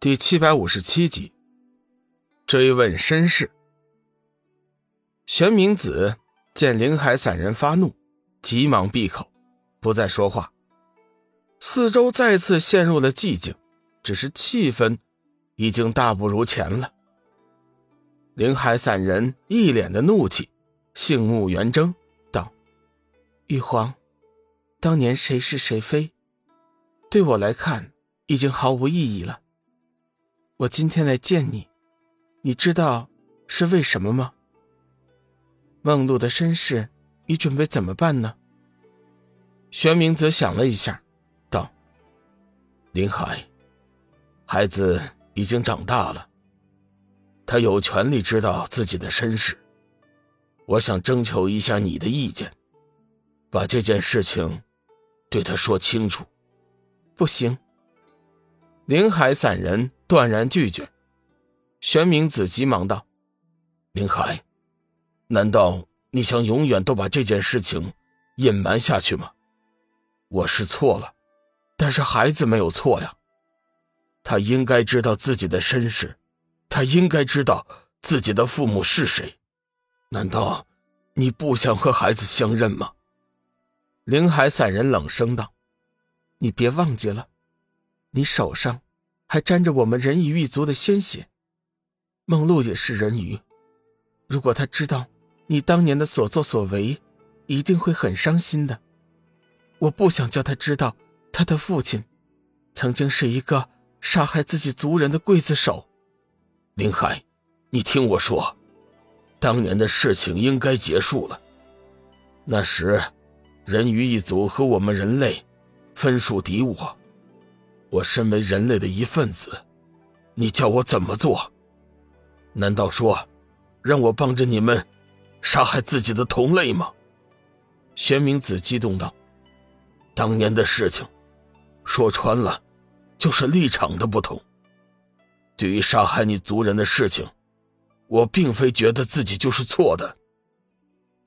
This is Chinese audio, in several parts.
第七百五十七集，追问身世。玄冥子见灵海散人发怒，急忙闭口，不再说话。四周再次陷入了寂静，只是气氛已经大不如前了。灵海散人一脸的怒气，杏目圆睁，道：“玉皇，当年谁是谁非，对我来看已经毫无意义了。”我今天来见你，你知道是为什么吗？梦露的身世，你准备怎么办呢？玄明则想了一下，道：“林海，孩子已经长大了，他有权利知道自己的身世。我想征求一下你的意见，把这件事情对他说清楚。”不行。林海散人断然拒绝，玄冥子急忙道：“林海，难道你想永远都把这件事情隐瞒下去吗？我是错了，但是孩子没有错呀，他应该知道自己的身世，他应该知道自己的父母是谁。难道你不想和孩子相认吗？”林海散人冷声道：“你别忘记了。”你手上还沾着我们人鱼一族的鲜血，梦露也是人鱼。如果他知道你当年的所作所为，一定会很伤心的。我不想叫他知道，他的父亲曾经是一个杀害自己族人的刽子手。林海，你听我说，当年的事情应该结束了。那时，人鱼一族和我们人类分属敌我。我身为人类的一份子，你叫我怎么做？难道说让我帮着你们杀害自己的同类吗？玄冥子激动道：“当年的事情，说穿了，就是立场的不同。对于杀害你族人的事情，我并非觉得自己就是错的。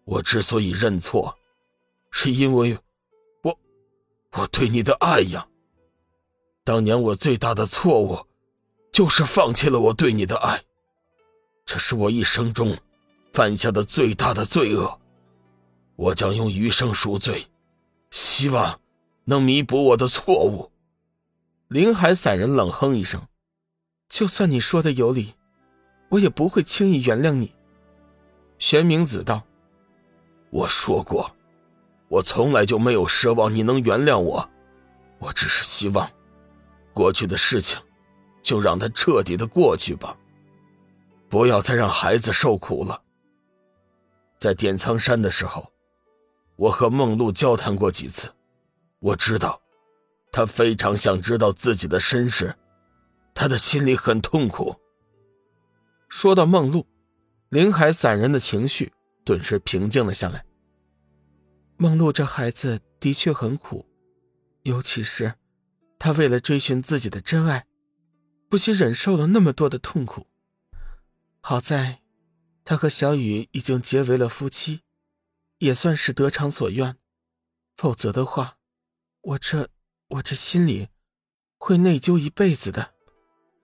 我之所以认错，是因为我我对你的爱呀。”当年我最大的错误，就是放弃了我对你的爱，这是我一生中犯下的最大的罪恶。我将用余生赎罪，希望能弥补我的错误。林海散人冷哼一声：“就算你说的有理，我也不会轻易原谅你。”玄冥子道：“我说过，我从来就没有奢望你能原谅我，我只是希望。”过去的事情，就让它彻底的过去吧。不要再让孩子受苦了。在点苍山的时候，我和梦露交谈过几次，我知道，他非常想知道自己的身世，他的心里很痛苦。说到梦露，林海散人的情绪顿时平静了下来。梦露这孩子的确很苦，尤其是。他为了追寻自己的真爱，不惜忍受了那么多的痛苦。好在，他和小雨已经结为了夫妻，也算是得偿所愿。否则的话，我这我这心里会内疚一辈子的。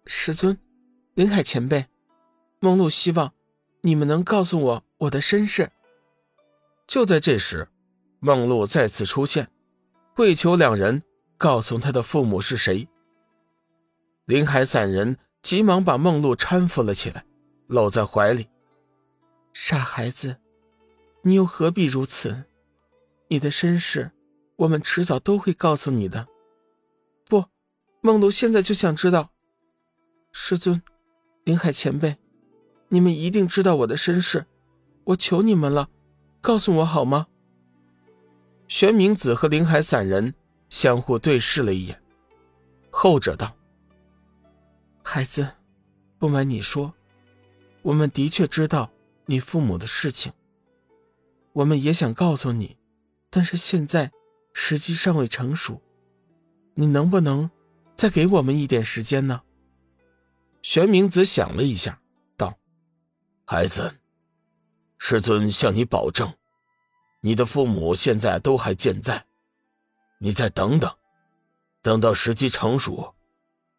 师尊，林海前辈，梦露希望你们能告诉我我的身世。就在这时，梦露再次出现，跪求两人。告诉他的父母是谁。林海散人急忙把梦露搀扶了起来，搂在怀里。傻孩子，你又何必如此？你的身世，我们迟早都会告诉你的。不，梦露现在就想知道。师尊，林海前辈，你们一定知道我的身世，我求你们了，告诉我好吗？玄冥子和林海散人。相互对视了一眼，后者道：“孩子，不瞒你说，我们的确知道你父母的事情。我们也想告诉你，但是现在时机尚未成熟。你能不能再给我们一点时间呢？”玄冥子想了一下，道：“孩子，师尊向你保证，你的父母现在都还健在。”你再等等，等到时机成熟，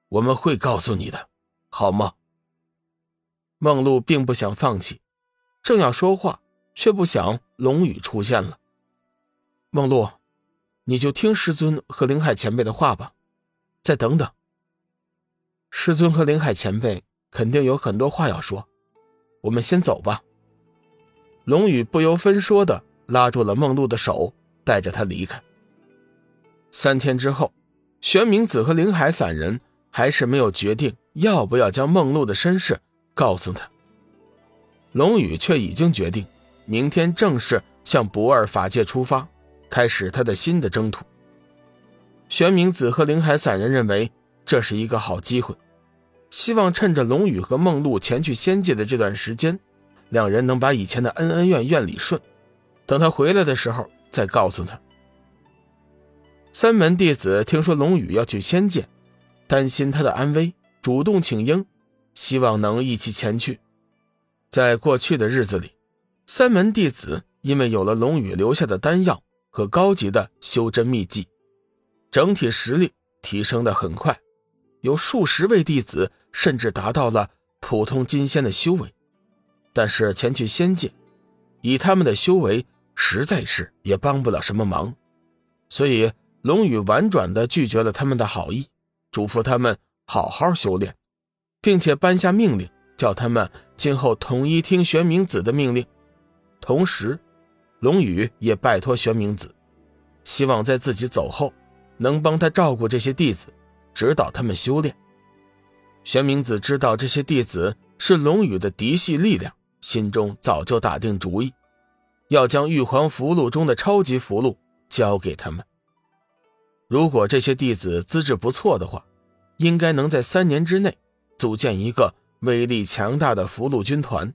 我们会告诉你的，好吗？梦露并不想放弃，正要说话，却不想龙宇出现了。梦露，你就听师尊和林海前辈的话吧，再等等。师尊和林海前辈肯定有很多话要说，我们先走吧。龙宇不由分说的拉住了梦露的手，带着她离开。三天之后，玄冥子和灵海散人还是没有决定要不要将梦露的身世告诉他。龙宇却已经决定，明天正式向不二法界出发，开始他的新的征途。玄冥子和灵海散人认为这是一个好机会，希望趁着龙宇和梦露前去仙界的这段时间，两人能把以前的恩恩怨怨理顺，等他回来的时候再告诉他。三门弟子听说龙宇要去仙界，担心他的安危，主动请缨，希望能一起前去。在过去的日子里，三门弟子因为有了龙宇留下的丹药和高级的修真秘技，整体实力提升的很快，有数十位弟子甚至达到了普通金仙的修为。但是前去仙界，以他们的修为，实在是也帮不了什么忙，所以。龙宇婉转地拒绝了他们的好意，嘱咐他们好好修炼，并且颁下命令，叫他们今后统一听玄冥子的命令。同时，龙宇也拜托玄冥子，希望在自己走后，能帮他照顾这些弟子，指导他们修炼。玄冥子知道这些弟子是龙宇的嫡系力量，心中早就打定主意，要将玉皇符箓中的超级符箓交给他们。如果这些弟子资质不错的话，应该能在三年之内组建一个威力强大的符箓军团。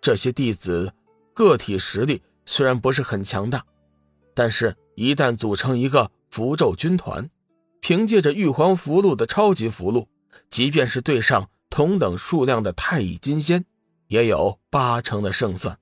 这些弟子个体实力虽然不是很强大，但是一旦组成一个符咒军团，凭借着玉皇符箓的超级符箓，即便是对上同等数量的太乙金仙，也有八成的胜算。